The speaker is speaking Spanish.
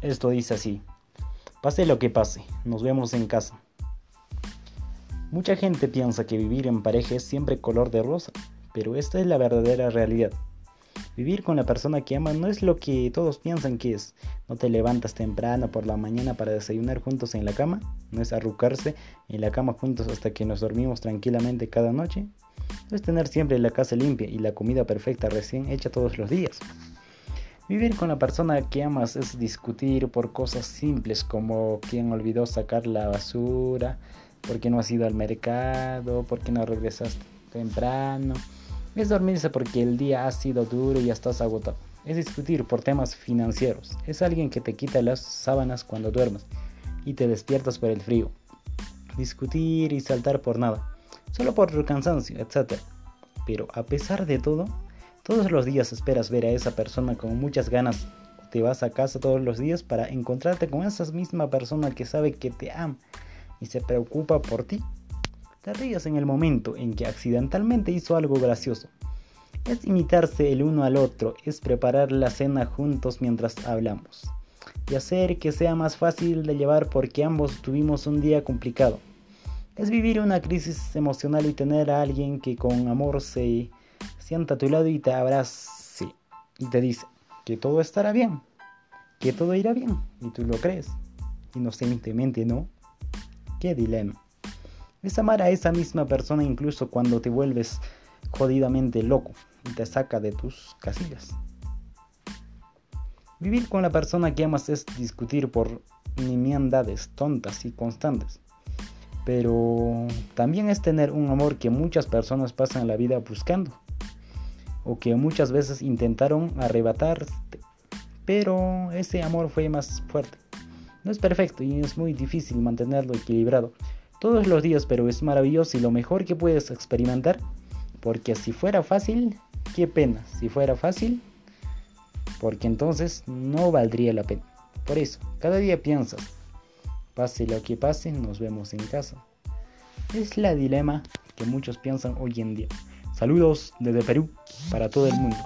Esto dice así. Pase lo que pase, nos vemos en casa. Mucha gente piensa que vivir en pareja es siempre color de rosa, pero esta es la verdadera realidad. Vivir con la persona que amas no es lo que todos piensan que es. No te levantas temprano por la mañana para desayunar juntos en la cama. No es arrucarse en la cama juntos hasta que nos dormimos tranquilamente cada noche. No es tener siempre la casa limpia y la comida perfecta recién hecha todos los días. Vivir con la persona que amas es discutir por cosas simples como quién olvidó sacar la basura, por qué no has ido al mercado, por qué no regresas temprano. Es dormirse porque el día ha sido duro y ya estás agotado. Es discutir por temas financieros. Es alguien que te quita las sábanas cuando duermes y te despiertas por el frío. Discutir y saltar por nada, solo por el cansancio, etc. Pero a pesar de todo, todos los días esperas ver a esa persona con muchas ganas. Te vas a casa todos los días para encontrarte con esa misma persona que sabe que te ama y se preocupa por ti. Te rías en el momento en que accidentalmente hizo algo gracioso. Es imitarse el uno al otro, es preparar la cena juntos mientras hablamos. Y hacer que sea más fácil de llevar porque ambos tuvimos un día complicado. Es vivir una crisis emocional y tener a alguien que con amor se sienta a tu lado y te abrace y te dice que todo estará bien, que todo irá bien y tú lo crees. Inocentemente, ¿no? Qué dilema. Es amar a esa misma persona incluso cuando te vuelves jodidamente loco y te saca de tus casillas. Vivir con la persona que amas es discutir por nimiandades tontas y constantes. Pero también es tener un amor que muchas personas pasan la vida buscando o que muchas veces intentaron arrebatarte, pero ese amor fue más fuerte. No es perfecto y es muy difícil mantenerlo equilibrado todos los días, pero es maravilloso y lo mejor que puedes experimentar, porque si fuera fácil, qué pena, si fuera fácil, porque entonces no valdría la pena. Por eso, cada día piensas, pase lo que pase, nos vemos en casa. Es la dilema que muchos piensan hoy en día. Saludos desde Perú para todo el mundo.